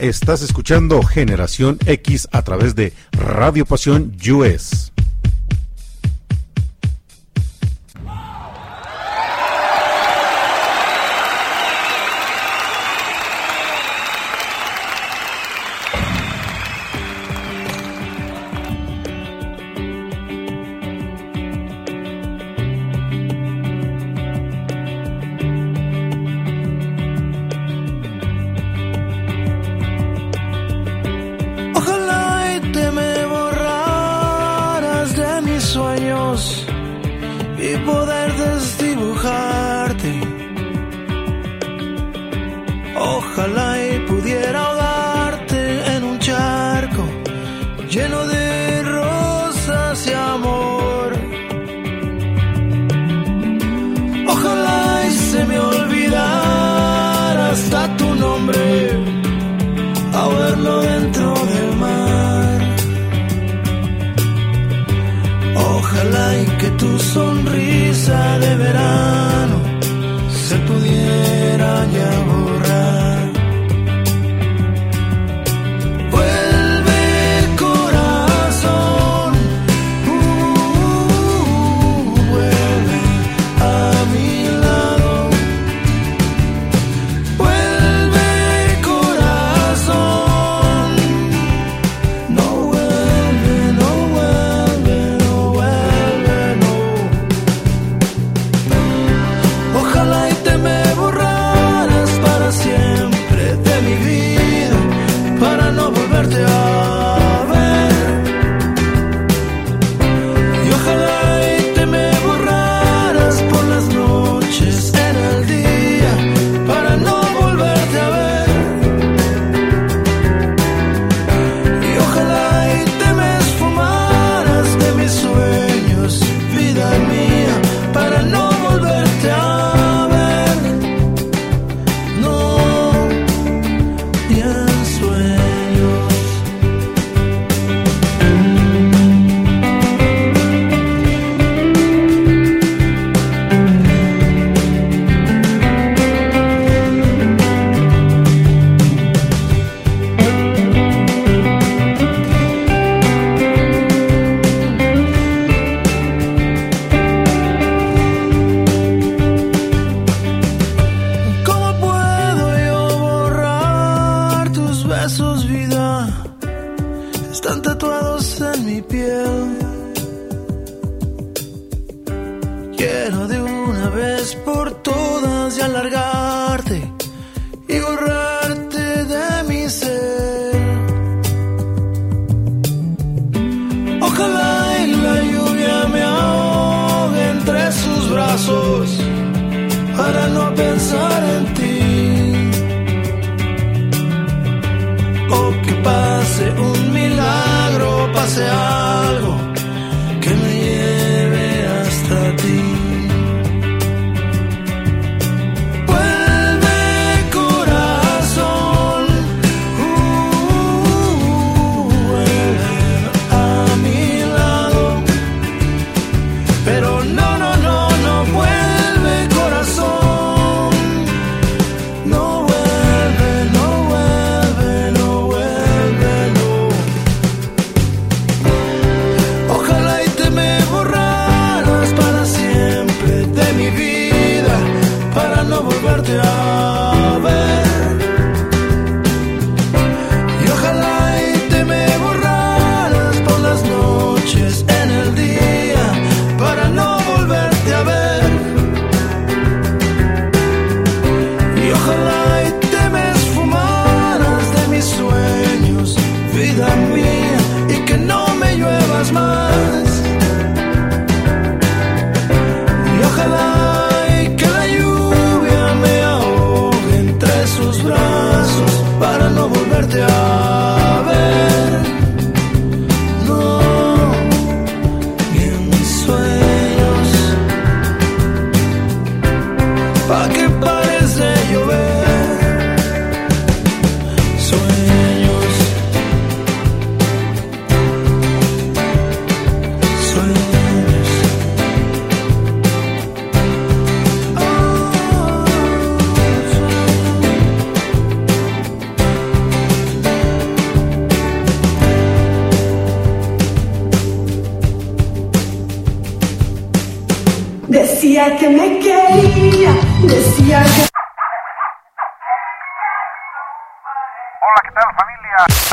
Estás escuchando Generación X a través de Radio Pasión US. sonrisa de verano.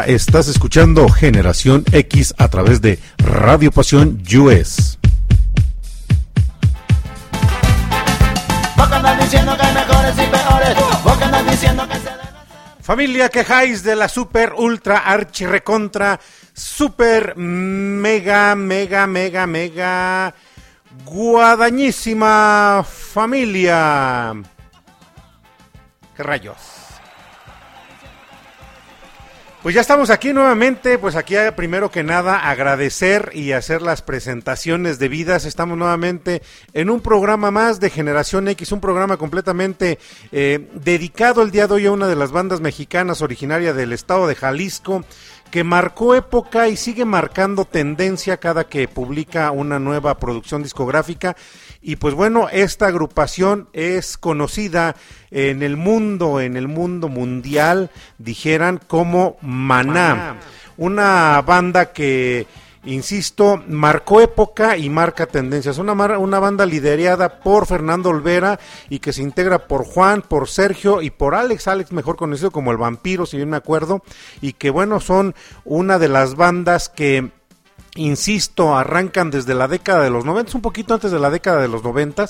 Estás escuchando Generación X a través de Radio Pasión US. Familia, quejáis de la super, ultra, archi, recontra, super, mega, mega, mega, mega, guadañísima familia. ¿Qué rayos? Pues ya estamos aquí nuevamente, pues aquí primero que nada agradecer y hacer las presentaciones debidas. Estamos nuevamente en un programa más de Generación X, un programa completamente eh, dedicado el día de hoy a una de las bandas mexicanas originaria del estado de Jalisco que marcó época y sigue marcando tendencia cada que publica una nueva producción discográfica y pues bueno, esta agrupación es conocida en el mundo, en el mundo mundial, dijeran, como Maná. Una banda que, insisto, marcó época y marca tendencias. Una, una banda liderada por Fernando Olvera y que se integra por Juan, por Sergio y por Alex, Alex mejor conocido como el vampiro, si bien me acuerdo, y que bueno, son una de las bandas que insisto, arrancan desde la década de los 90, un poquito antes de la década de los 90,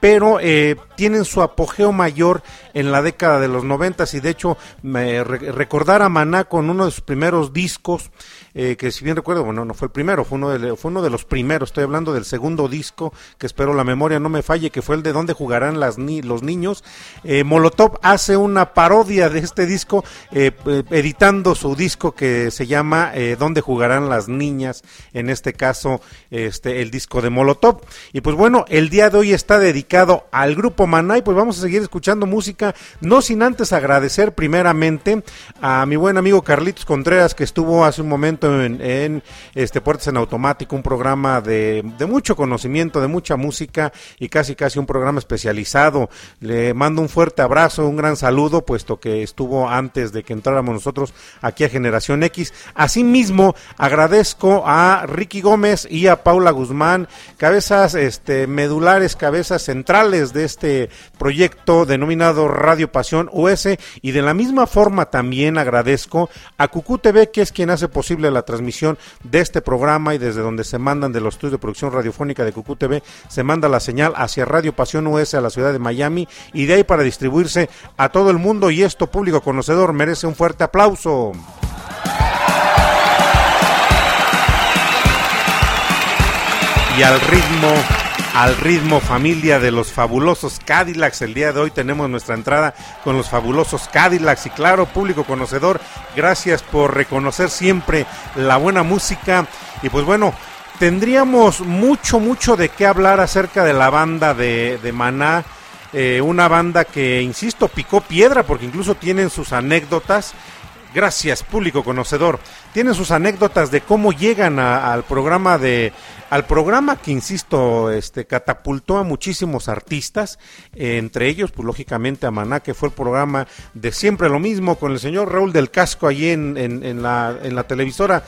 pero eh, tienen su apogeo mayor en la década de los 90 y de hecho recordar a Maná con uno de sus primeros discos eh, que si bien recuerdo, bueno, no fue el primero, fue uno, de, los primeros, estoy hablando del segundo disco, que espero la memoria no me falle, que fue el de donde jugarán las los niños. Eh, Molotov hace una parodia de este disco, editando su disco que se llama Donde jugarán las niñas, en este caso este el disco de Molotov. Y pues bueno, el día de hoy está dedicado al grupo Maná y pues vamos a seguir escuchando música, no sin antes agradecer primeramente a mi buen amigo Carlitos Contreras que estuvo hace un momento en, este Puertas en Automático, un programa de, mucho conocimiento, de mucha música y casi casi un programa especializado. Le mando un fuerte abrazo, un gran saludo, puesto que estuvo antes de que entráramos nosotros aquí a Generación X. Asimismo, agradezco a Ricky Gómez y a Paula Guzmán, cabezas este, medulares, cabezas centrales de este proyecto denominado Radio Pasión US y de la misma forma también agradezco a Cucú TV, que es quien hace posible la transmisión de este programa y desde donde se mandan de los estudios de producción radiofónica de Cucú TV, se manda la señal hacia Radio Pasión US a la ciudad de Miami y de ahí para distribuirse a todo el mundo y esto público conocedor merece un fuerte aplauso. Y al ritmo al ritmo familia de los fabulosos Cadillacs. El día de hoy tenemos nuestra entrada con los fabulosos Cadillacs y claro, público conocedor, gracias por reconocer siempre la buena música y pues bueno, tendríamos mucho, mucho de qué hablar acerca de la banda de, de Maná. Eh, una banda que, insisto, picó piedra porque incluso tienen sus anécdotas Gracias, público conocedor. Tienen sus anécdotas de cómo llegan al programa de al programa que insisto, este catapultó a muchísimos artistas, entre ellos, pues lógicamente a Maná, que fue el programa de siempre lo mismo con el señor Raúl del Casco allí en, en, la, en la televisora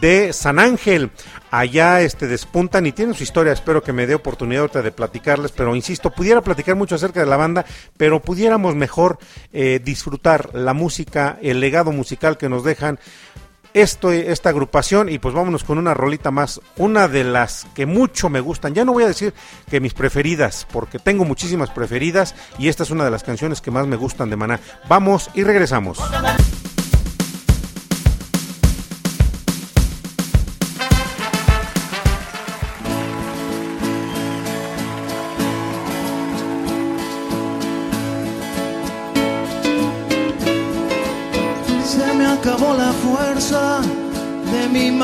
de San Ángel. Allá este, despuntan y tienen su historia. Espero que me dé oportunidad de platicarles, pero insisto, pudiera platicar mucho acerca de la banda, pero pudiéramos mejor eh, disfrutar la música, el legado musical que nos dejan esto, esta agrupación y pues vámonos con una rolita más, una de las que mucho me gustan. Ya no voy a decir que mis preferidas, porque tengo muchísimas preferidas y esta es una de las canciones que más me gustan de Maná. Vamos y regresamos.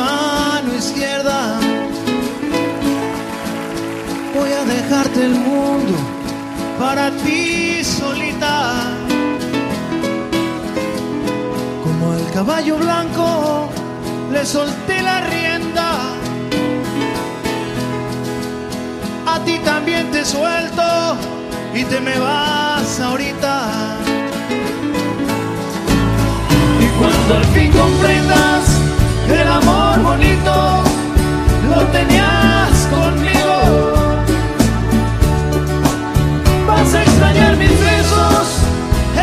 Mano izquierda. Voy a dejarte el mundo para ti solita. Como el caballo blanco, le solté la rienda. A ti también te suelto y te me vas ahorita. Cuando al fin comprendas amor bonito lo tenías conmigo. Vas a extrañar mis besos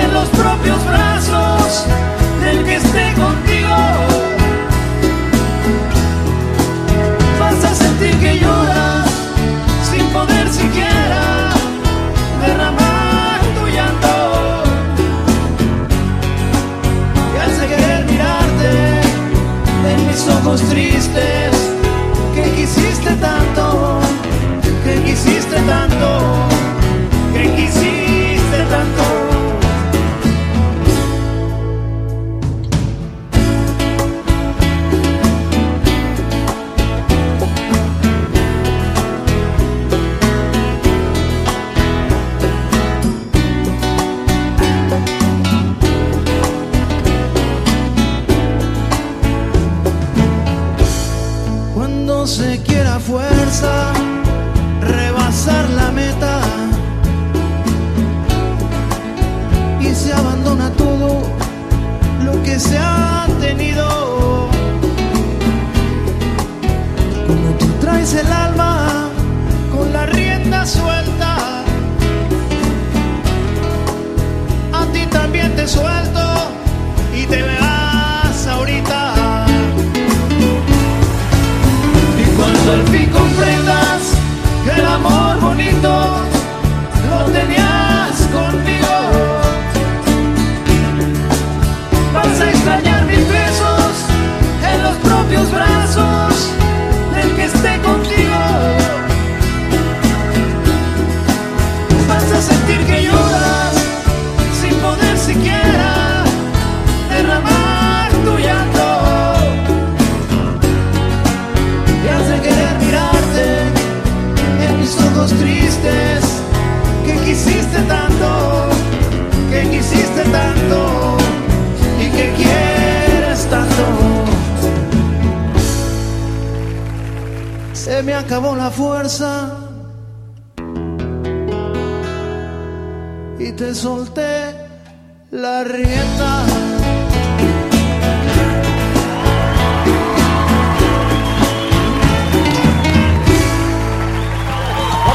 en los propios brazos.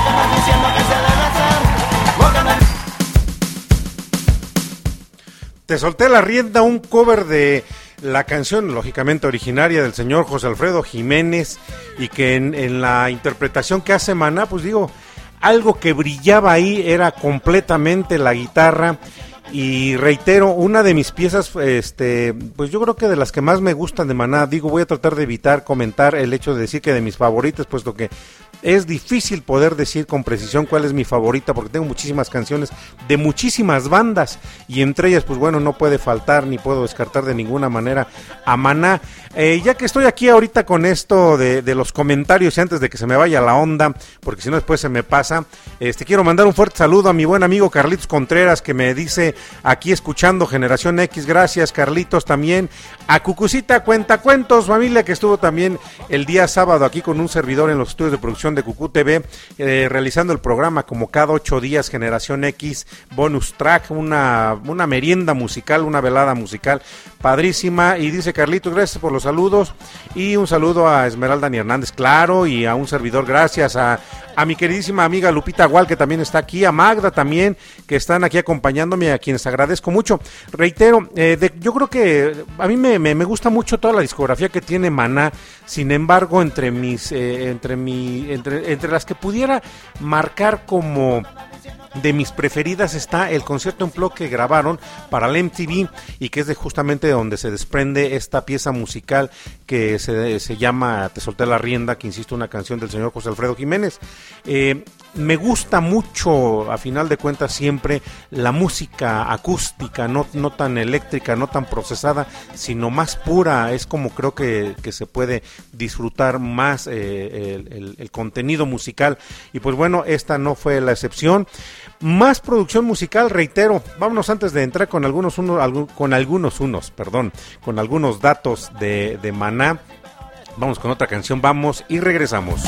Andas diciendo que se debe hacer. Vos que andas Te solté la rienda, un cover de la canción, lógicamente originaria del señor José Alfredo Jiménez, y que en, la interpretación que hace Maná, pues digo, algo que brillaba ahí era completamente la guitarra. Y reitero, una de mis piezas, este, pues yo creo que de las que más me gustan de Maná, digo, voy a tratar de evitar comentar el hecho de decir que de mis favoritas, puesto que es difícil poder decir con precisión cuál es mi favorita porque tengo muchísimas canciones de muchísimas bandas y entre ellas pues bueno no puede faltar ni puedo descartar de ninguna manera a Maná. Eh, ya que estoy aquí ahorita con esto de, los comentarios y antes de que se me vaya la onda porque si no después se me pasa, este quiero mandar un fuerte saludo a mi buen amigo Carlitos Contreras que me dice aquí escuchando Generación X, gracias Carlitos también, a Cucucita Cuentacuentos familia que estuvo también el día sábado aquí con un servidor en los estudios de producción de Cucú TV, eh, realizando el programa como cada ocho días, Generación X, bonus track, una, una merienda musical, una velada musical padrísima. Y dice Carlitos, gracias por los saludos. Y un saludo a Esmeralda Ni Hernández, claro, y a un servidor, gracias a, a mi queridísima amiga Lupita Gual, que también está aquí, a Magda también, que están aquí acompañándome, a quienes agradezco mucho. Reitero, eh, yo creo que a mí me, me, me, gusta mucho toda la discografía que tiene Maná, sin embargo, entre mis, eh, entre mi, entre, las que pudiera marcar como de mis preferidas está el concierto en blog que grabaron para el MTV y que es de justamente donde se desprende esta pieza musical que se, se llama Te solté la rienda, que insisto, una canción del señor José Alfredo Jiménez. Eh, me gusta mucho, a final de cuentas, siempre la música acústica, no, no tan eléctrica, no tan procesada, sino más pura. Es como creo que, que se puede disfrutar más eh, el, contenido musical. Y pues bueno, esta no fue la excepción. Más producción musical, reitero. Vámonos antes de entrar con algunos unos, con algunos unos, perdón, con algunos datos de, de Maná. Vamos con otra canción, vamos y regresamos.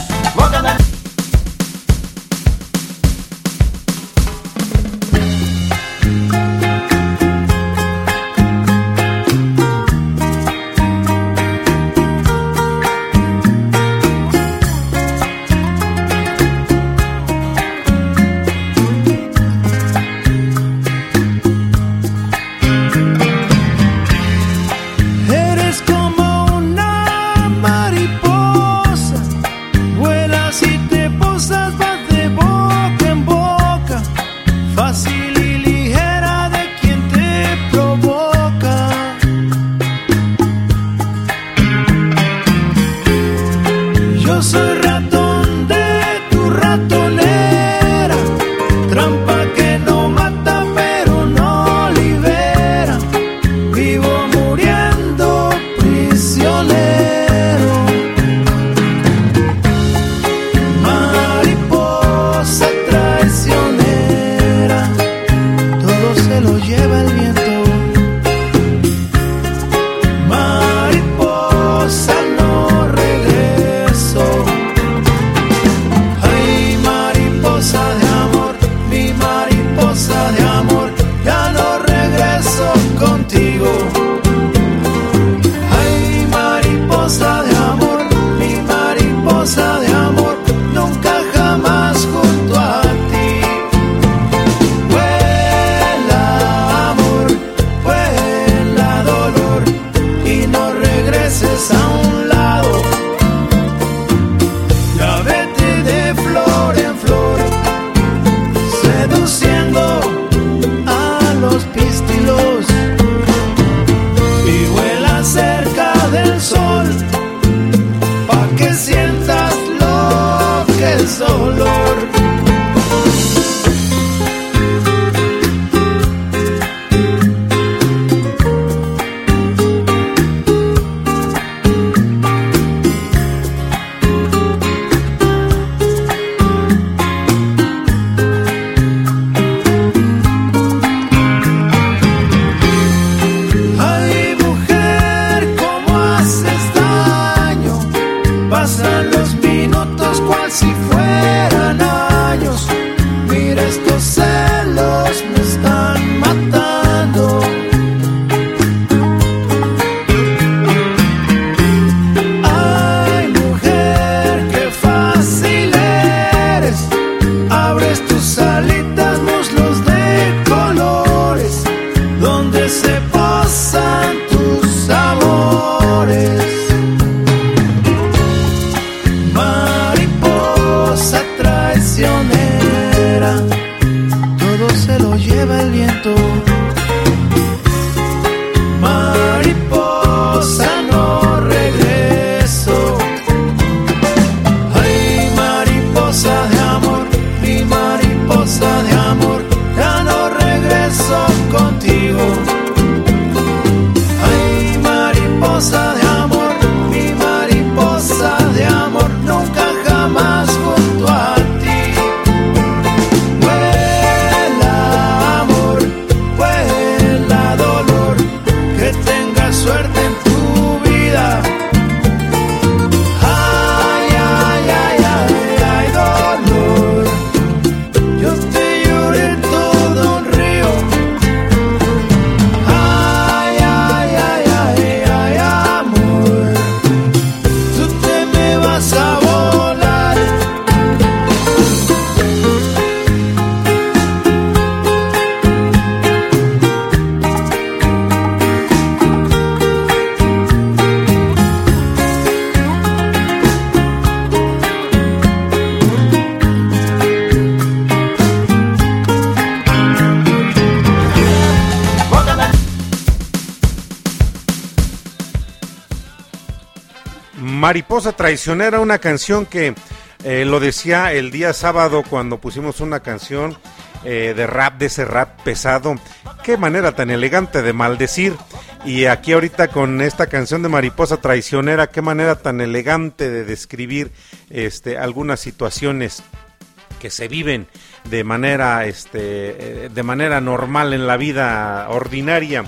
Mariposa Traicionera, una canción que eh, lo decía el día sábado cuando pusimos una canción eh, de rap, de ese rap pesado. Qué manera tan elegante de maldecir. Y aquí ahorita con esta canción de Mariposa Traicionera, qué manera tan elegante de describir este, algunas situaciones que se viven de manera, este, eh, de manera normal en la vida ordinaria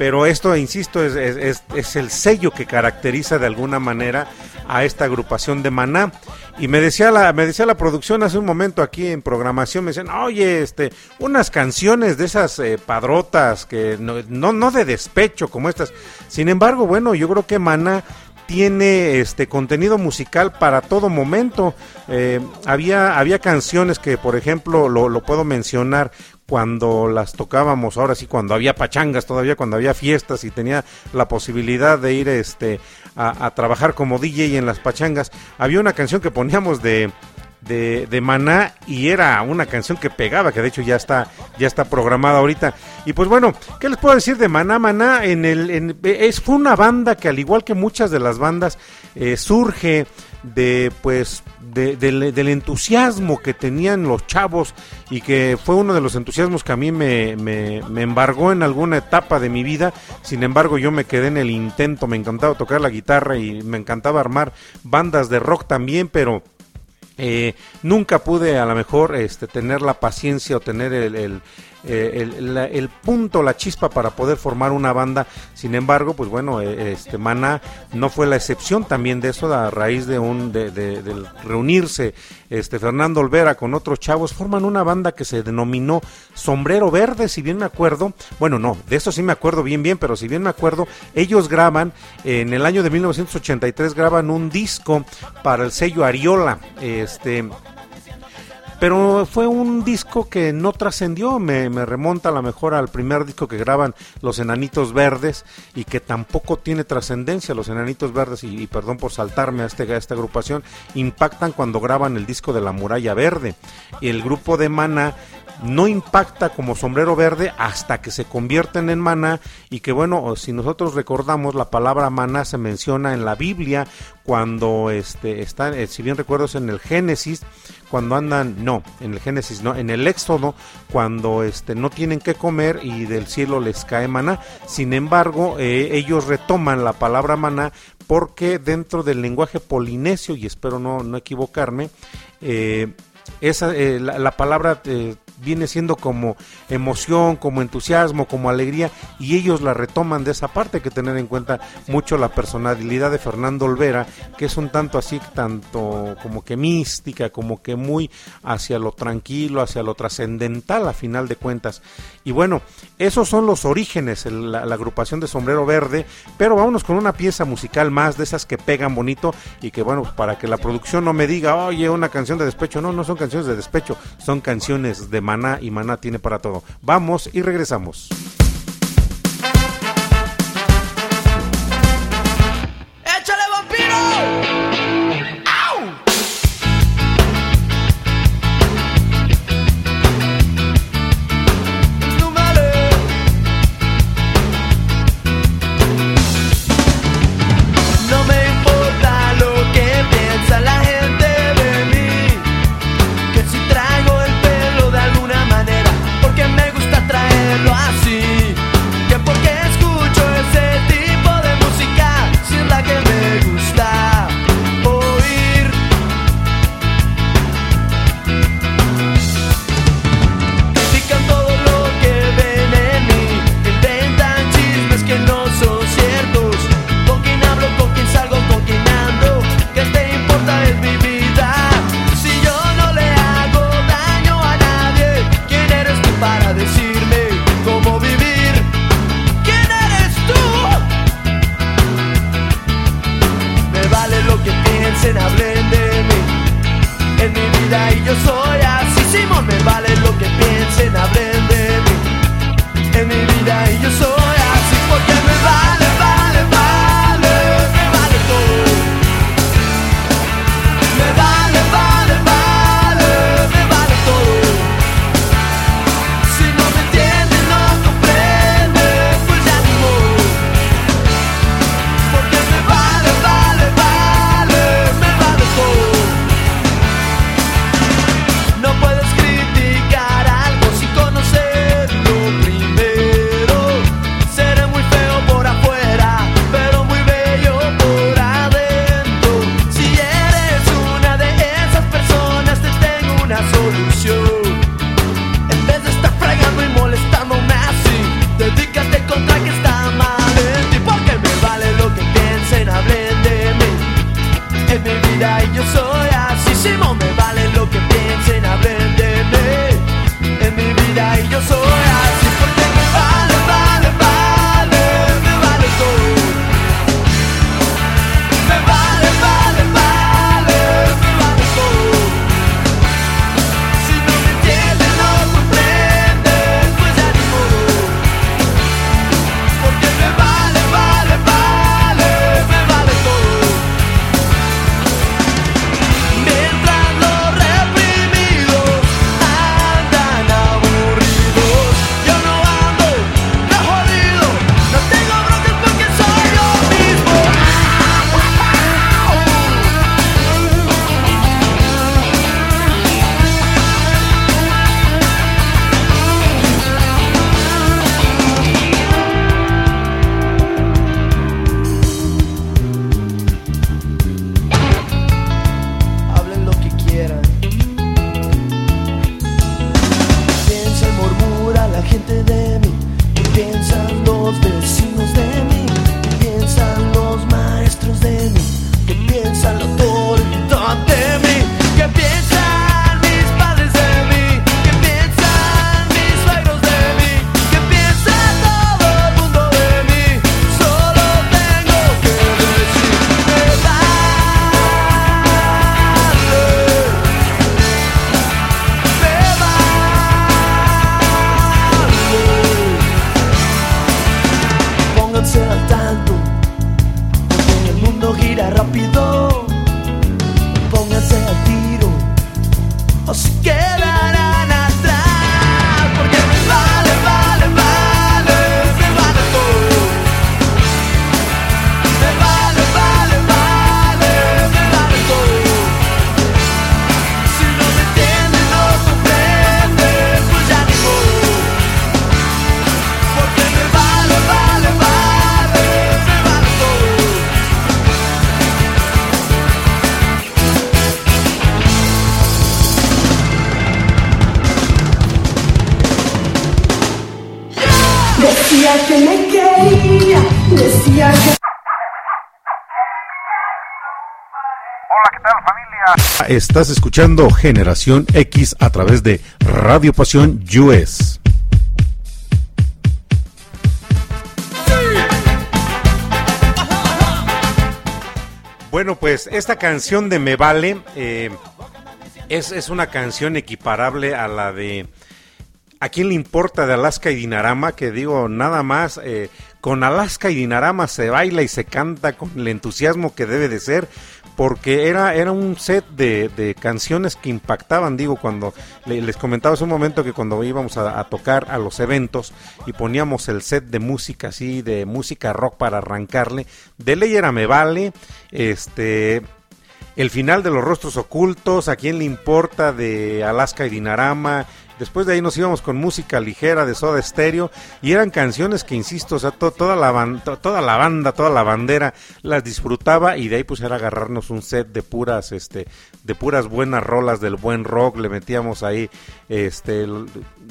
pero esto, insisto, es, es, el sello que caracteriza de alguna manera a esta agrupación de Maná. Y me decía la, me decía la producción hace un momento aquí en programación, me decían, oye, este, unas canciones de esas eh, padrotas que no, no, no de despecho como estas. Sin embargo, bueno, yo creo que Maná tiene este contenido musical para todo momento. Eh, había, había canciones que, por ejemplo, lo, lo, puedo mencionar cuando las tocábamos, ahora sí, cuando había pachangas, todavía cuando había fiestas y tenía la posibilidad de ir este, a, trabajar como DJ en las pachangas, había una canción que poníamos de, de, de, Maná y era una canción que pegaba, que de hecho ya está, ya está programada ahorita. Y pues bueno, ¿qué les puedo decir de Maná? Maná en el, en, es, fue una banda que al igual que muchas de las bandas eh, surge de pues de, de, del entusiasmo que tenían los chavos y que fue uno de los entusiasmos que a mí me, me, embargó en alguna etapa de mi vida. Sin embargo, yo me quedé en el intento, me encantaba tocar la guitarra y me encantaba armar bandas de rock también, pero eh, nunca pude a lo mejor este, tener la paciencia o tener el, el, la, el, punto, la chispa para poder formar una banda. Sin embargo, pues bueno, este Maná no fue la excepción también de eso, a raíz de un de, de, de, reunirse este Fernando Olvera con otros chavos, forman una banda que se denominó Sombrero Verde, si bien me acuerdo. Bueno, no, de eso sí me acuerdo bien bien, pero si bien me acuerdo, ellos graban en el año de 1983 graban un disco para el sello Ariola, este pero fue un disco que no trascendió, me, remonta a lo mejor al primer disco que graban Los Enanitos Verdes y que tampoco tiene trascendencia, Los Enanitos Verdes, y, perdón por saltarme a, este, esta agrupación, impactan cuando graban el disco de La Muralla Verde. Y el grupo de Mana no impacta como sombrero verde hasta que se convierten en maná y que bueno, si nosotros recordamos la palabra maná se menciona en la Biblia cuando este está, eh, si bien recuerdo es en el Génesis, cuando andan, no, en el Génesis no, en el Éxodo, cuando este no tienen que comer y del cielo les cae maná. Sin embargo, eh, ellos retoman la palabra maná porque dentro del lenguaje polinesio, y espero no, no equivocarme, eh, esa, la, la, palabra viene siendo como emoción, como entusiasmo, como alegría, y ellos la retoman de esa parte. Hay que tener en cuenta mucho la personalidad de Fernando Olvera, que es un tanto así, tanto como que mística, como que muy hacia lo tranquilo, hacia lo trascendental a final de cuentas. Y bueno, esos son los orígenes, la, agrupación de Sombrero Verde, pero vámonos con una pieza musical más de esas que pegan bonito y que bueno, para que la producción no me diga, oye, una canción de despecho, no, no son canciones de despecho, son canciones de Maná y Maná tiene para todo. Vamos y regresamos. Decía que me quería, decía que... Estás escuchando Generación X a través de Radio Pasión US. Bueno, pues esta canción de Me Vale eh, es, es una canción equiparable a la de ¿A quién le importa de Alaska y Dinarama? Que digo, nada más, eh, con Alaska y Dinarama se baila y se canta con el entusiasmo que debe de ser, porque era, era un set de, de canciones que impactaban, digo, cuando le- les comentaba hace un momento que cuando íbamos a, a tocar a los eventos y poníamos el set de música así, de música rock para arrancarle, de ley era Me Vale, este... El final de los rostros ocultos, a quién le importa de Alaska y Dinarama. Después de ahí nos íbamos con música ligera de Soda Stereo y eran canciones que, insisto, o sea, to- toda, la ban- to- toda la banda, toda la bandera las disfrutaba y de ahí pues era agarrarnos un set de puras, este, de puras buenas rolas del buen rock. Le metíamos ahí, este, el,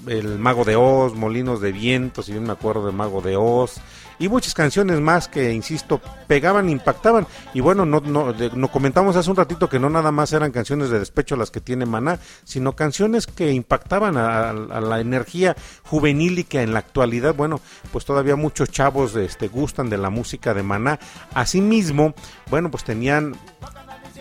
el Mago de Oz, Molinos de Viento, si bien me acuerdo de Mago de Oz y muchas canciones más que, insisto, pegaban, impactaban. Y bueno, no, no, comentamos hace un ratito que no nada más eran canciones de despecho las que tiene Maná, sino canciones que impactaban a la energía juvenil y que en la actualidad, bueno, pues todavía muchos chavos este, gustan de la música de Maná. Asimismo, bueno, pues tenían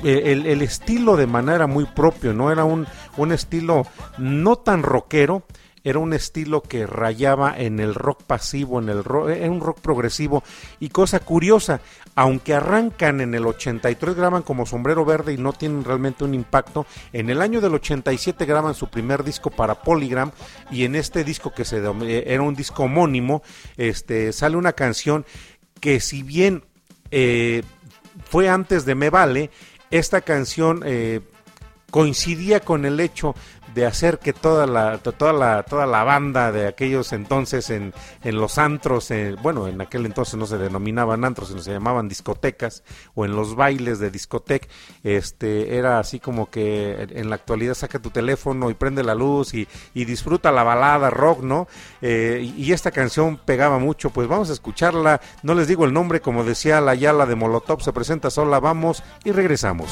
eh, el, el estilo de Maná era muy propio, ¿no? Era un, un estilo no tan rockero, era un estilo que rayaba en el rock pasivo, en el rock, era un rock progresivo. Y cosa curiosa, aunque arrancan en el 83, graban como Sombrero Verde y no tienen realmente un impacto, en el año del 87 graban su primer disco para Polygram y en este disco que se eh, era un disco homónimo, este, sale una canción que si bien eh, fue antes de Me Vale, esta canción eh, coincidía con el hecho de hacer que toda la to- toda la toda la banda de aquellos entonces en, en los antros eh, bueno en aquel entonces no se denominaban antros sino se llamaban discotecas o en los bailes de discotec este era así como que en la actualidad saca tu teléfono y prende la luz y, y disfruta la balada rock no Eh, y esta canción pegaba mucho pues vamos a escucharla. No les digo el nombre como decía la Yala de Molotov se presenta sola vamos y regresamos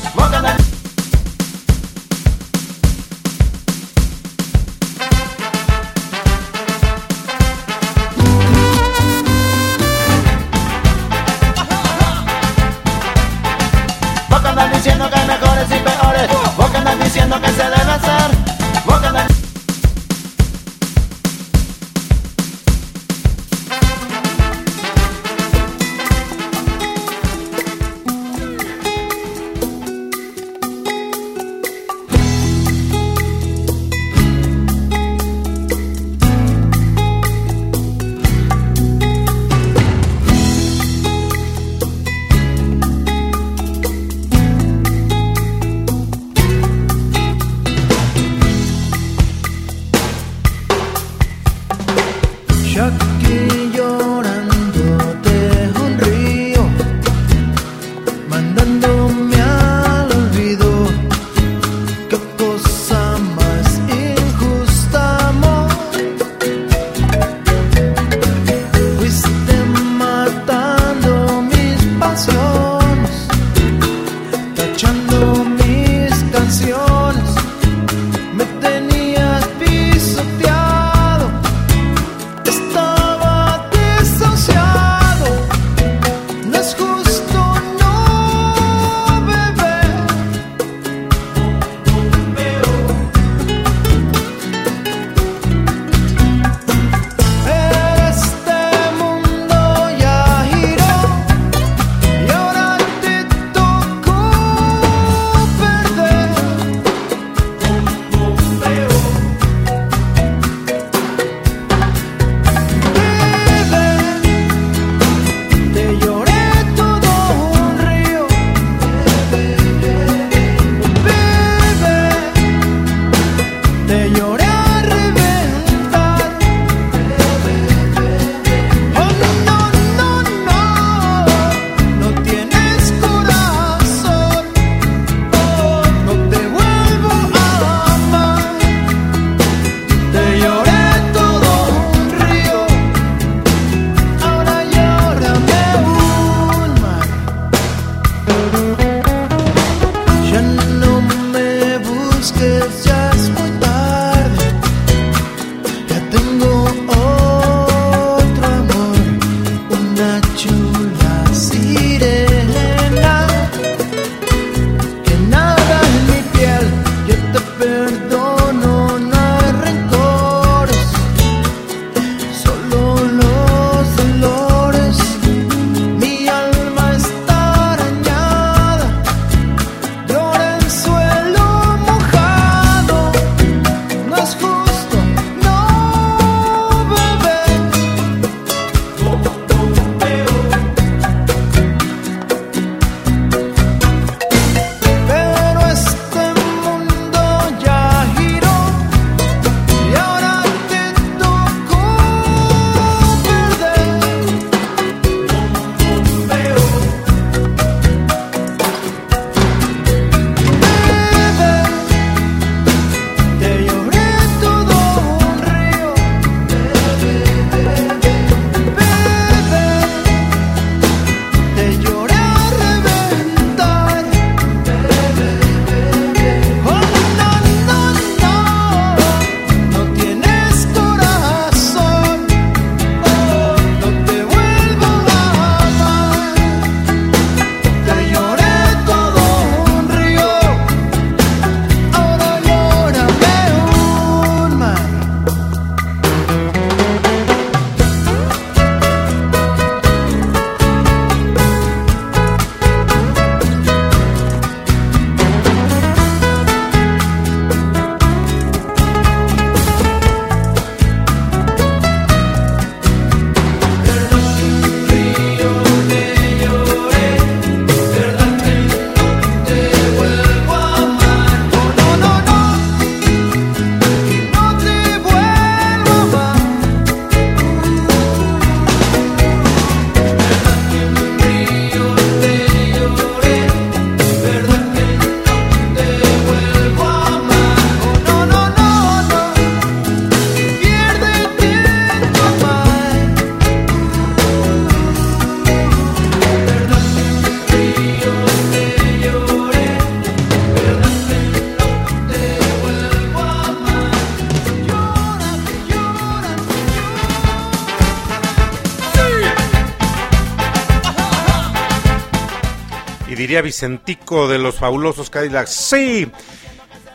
diría Vicentico de los fabulosos Cadillacs, sí,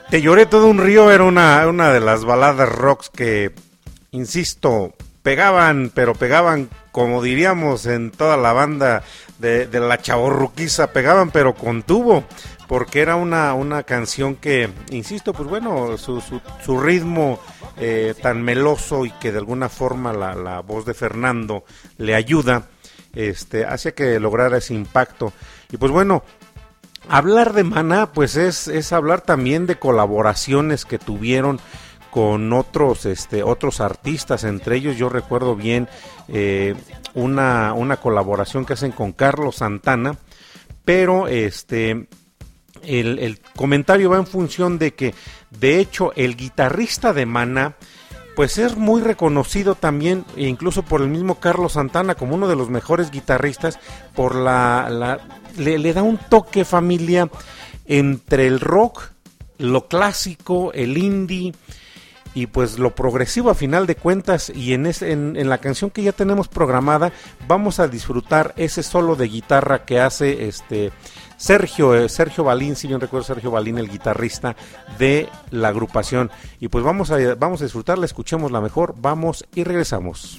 te lloré todo un río era una, una de las baladas rocks que, insisto, pegaban, pero pegaban, como diríamos en toda la banda de, la chavorruquiza, pegaban pero con tubo, porque era una, una canción que, insisto, pues bueno, su, su, su ritmo eh, tan meloso y que de alguna forma la, la voz de Fernando le ayuda, este, hace que lograra ese impacto. Y pues bueno, hablar de Maná, pues es, es hablar también de colaboraciones que tuvieron con otros este otros artistas. Entre ellos yo recuerdo bien eh, una, una colaboración que hacen con Carlos Santana pero este el, el, comentario va en función de que de hecho el guitarrista de Maná pues es muy reconocido también e incluso por el mismo Carlos Santana como uno de los mejores guitarristas por la, la le, da un toque familia entre el rock lo clásico el indie y pues lo progresivo a final de cuentas. Y en, en, en, la canción que ya tenemos programada vamos a disfrutar ese solo de guitarra que hace este Sergio, eh, Sergio Balín, si bien recuerdo Sergio Balín, el guitarrista de la agrupación. Y pues vamos a, vamos a disfrutarla, escuchemos la mejor, vamos y regresamos.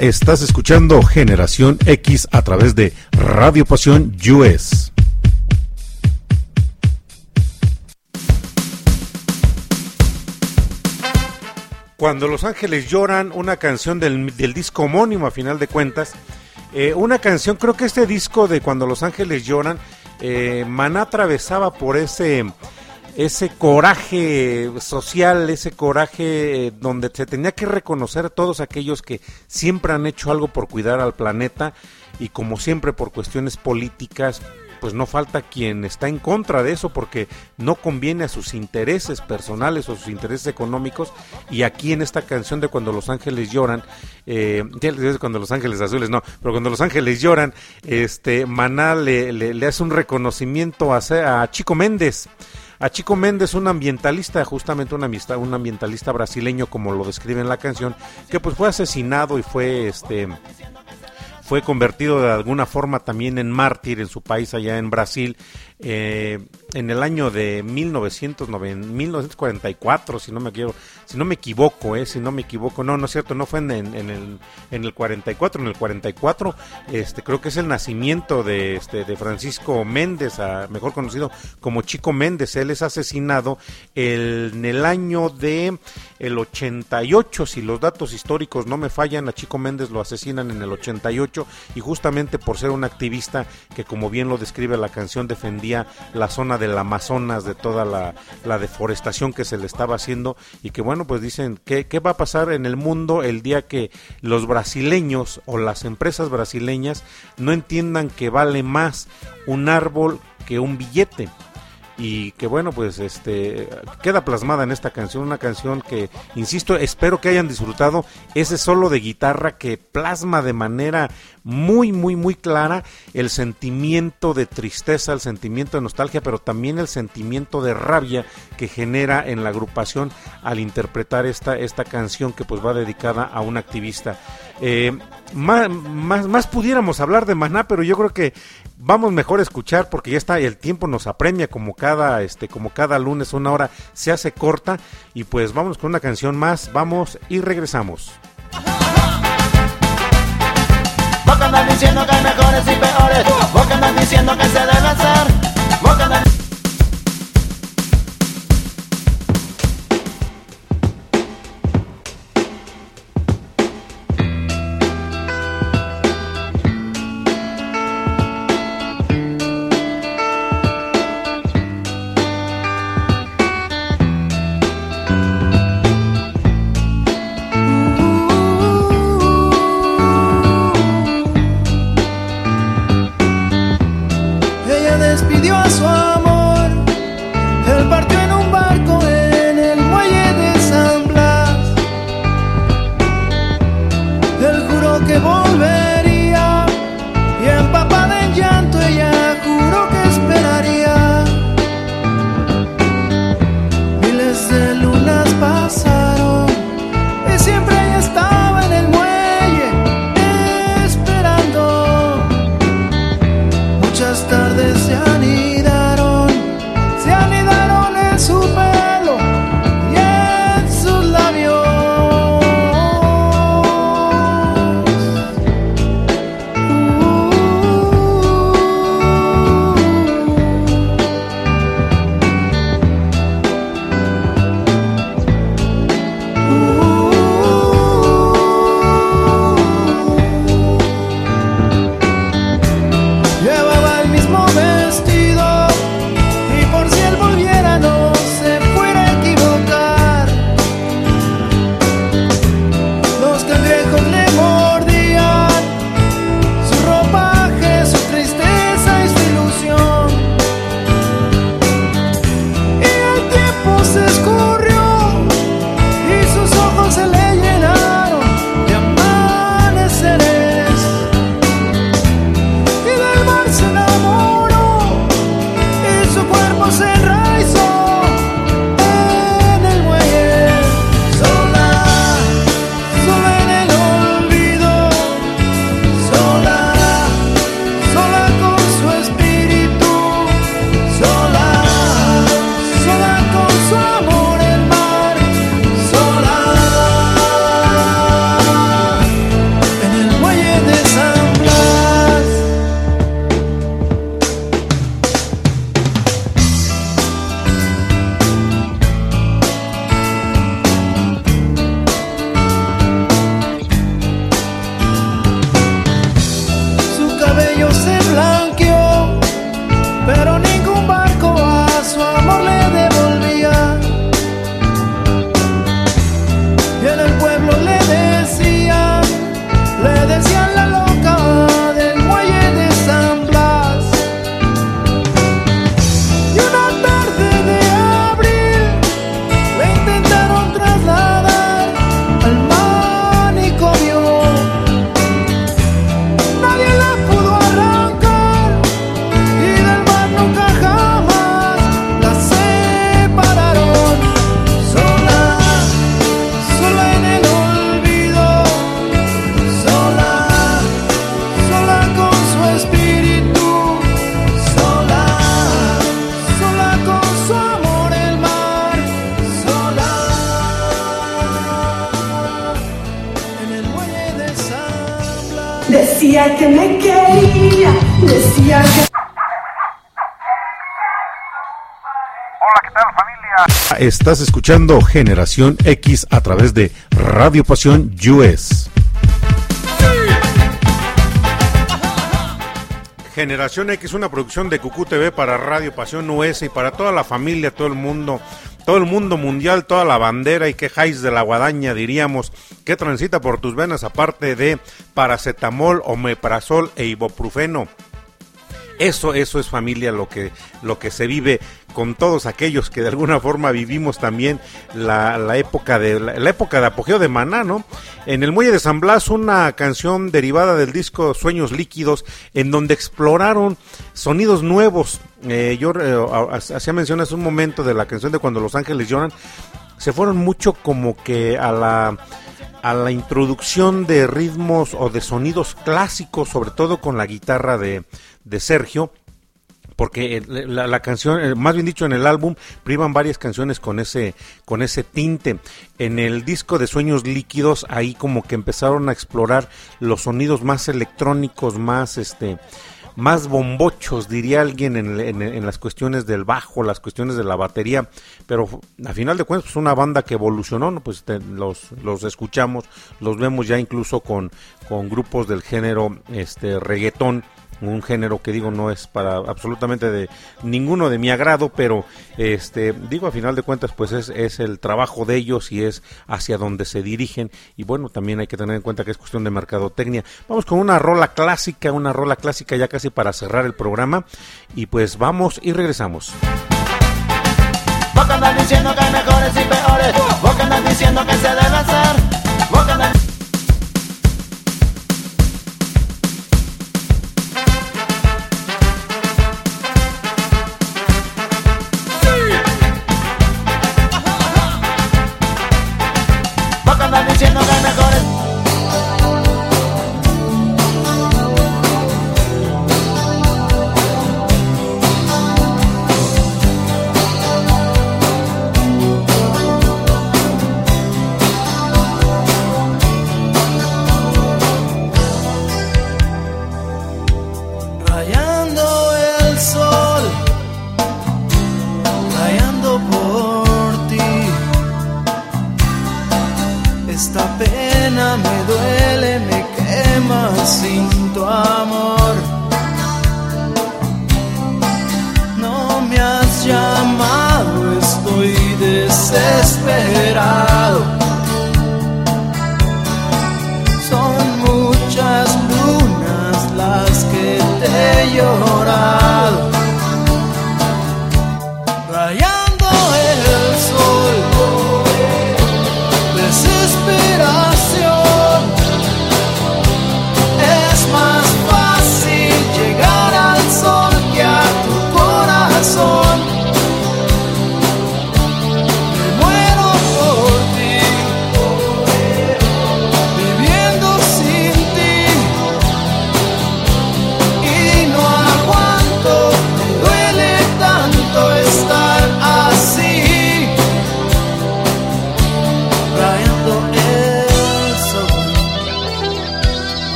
Estás escuchando Generación X a través de Radio Pasión US. Cuando los ángeles lloran, una canción del, del disco homónimo a final de cuentas. Eh, una canción, creo que este disco de Cuando los ángeles lloran, eh, Maná atravesaba por ese, ese coraje social, ese coraje eh, donde se tenía que reconocer a todos aquellos que siempre han hecho algo por cuidar al planeta y como siempre por cuestiones políticas, pues no falta quien está en contra de eso porque no conviene a sus intereses personales o sus intereses económicos. Y aquí en esta canción de cuando los ángeles lloran eh, cuando los ángeles azules no pero cuando los ángeles lloran este Maná le, hace un reconocimiento a, a Chico Méndez a Chico Méndez, un ambientalista, justamente un, amista- un ambientalista brasileño, como lo describe en la canción, que pues fue asesinado y fue este fue convertido de alguna forma también en mártir en su país allá en Brasil eh, en el año de 1990 1944 si no me quiero si no me equivoco eh, si no me equivoco no no es cierto no fue en, en- en el en el 44 en el 44 este creo que es el nacimiento de este de Francisco Méndez ah, mejor conocido como Chico Méndez él es asesinado el- en el año de el 88 si los datos históricos no me fallan a Chico Méndez lo asesinan en el 88 y justamente por ser un activista que como bien lo describe la canción defendía la zona del Amazonas de toda la, deforestación que se le estaba haciendo y que bueno pues dicen ¿qué, qué va a pasar en el mundo el día que los brasileños o las empresas brasileñas no entiendan que vale más un árbol que un billete y que bueno pues este queda plasmada en esta canción una canción que insisto espero que hayan disfrutado ese solo de guitarra que plasma de manera muy muy muy clara el sentimiento de tristeza el sentimiento de nostalgia pero también el sentimiento de rabia que genera en la agrupación al interpretar esta esta canción que pues va dedicada a un activista. Eh, más, más, más pudiéramos hablar de Maná pero yo creo que vamos mejor a escuchar porque ya está el tiempo nos apremia como cada este como cada lunes una hora se hace corta. Y pues vamos con una canción más vamos y regresamos. Vos andas diciendo que hay mejores y peores. Vos andas diciendo que se debe hacer. Vos andas Decía que me quería, decía que... Estás escuchando Generación X a través de Radio Pasión US. Generación X, una producción de Cucú TV para Radio Pasión US y para toda la familia, todo el mundo, todo el mundo mundial, toda la bandera y que jais de la guadaña, diríamos, que transita por tus venas aparte de paracetamol, omeprazol e ibuprofeno. Eso, eso es familia, lo que, lo que se vive con todos aquellos que de alguna forma vivimos también la, época de la, la época de apogeo de Maná, ¿no? En el Muelle de San Blas, una canción derivada del disco Sueños Líquidos, en donde exploraron sonidos nuevos. Eh, yo eh, hacía mención hace un momento de la canción de Cuando los Ángeles lloran, se fueron mucho como que a la a la introducción de ritmos o de sonidos clásicos, sobre todo con la guitarra de, de Sergio, porque la, la, canción, más bien dicho en el álbum, privan varias canciones con ese, con ese tinte. En el disco de Sueños Líquidos, ahí como que empezaron a explorar los sonidos más electrónicos, más este más bombochos, diría alguien, en, en, en, las cuestiones del bajo, las cuestiones de la batería, pero a final de cuentas, pues una banda que evolucionó, ¿no? pues te, los, los escuchamos, los vemos ya incluso con, con grupos del género este reggaetón, un género que digo no es para absolutamente de ninguno de mi agrado, pero este digo a final de cuentas pues es, el trabajo de ellos y es hacia donde se dirigen y bueno, también hay que tener en cuenta que es cuestión de mercadotecnia. Vamos con una rola clásica, una rola clásica ya casi para cerrar el programa y pues vamos y regresamos. Vos andas diciendo que hay mejores y peores, vos diciendo que se debe hacer,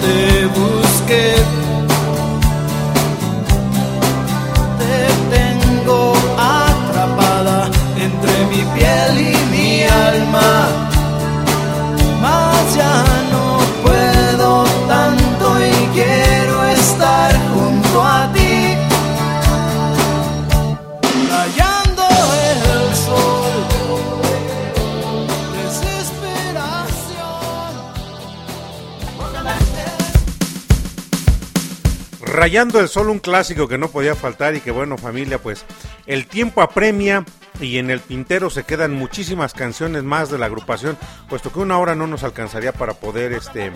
te busqué. Te tengo atrapada entre mi piel y Rayando el sol, un clásico que no podía faltar y que bueno familia, pues el tiempo apremia y en el tintero se quedan muchísimas canciones más de la agrupación, puesto que una hora no nos alcanzaría para poder este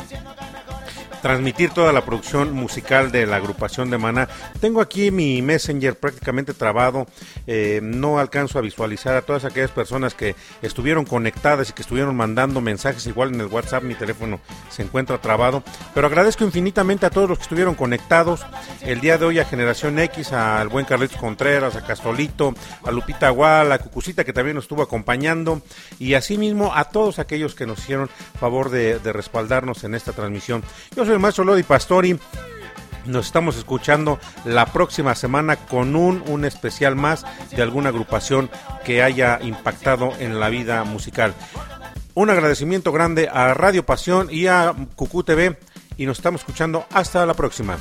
transmitir toda la producción musical de la agrupación de Maná. Tengo aquí mi Messenger prácticamente trabado, eh, no alcanzo a visualizar a todas aquellas personas que estuvieron conectadas y que estuvieron mandando mensajes, igual en el WhatsApp mi teléfono se encuentra trabado, pero agradezco infinitamente a todos los que estuvieron conectados. El día de hoy a Generación X, al buen Carlitos Contreras, a Castolito, a Lupita Gual, a Cucucita que también nos estuvo acompañando. Y asimismo a todos aquellos que nos hicieron favor de, de respaldarnos en esta transmisión. Yo soy el maestro Lodi Pastori. Nos estamos escuchando la próxima semana con un, un especial más de alguna agrupación que haya impactado en la vida musical. Un agradecimiento grande a Radio Pasión y a Cucú TV y nos estamos escuchando hasta la próxima.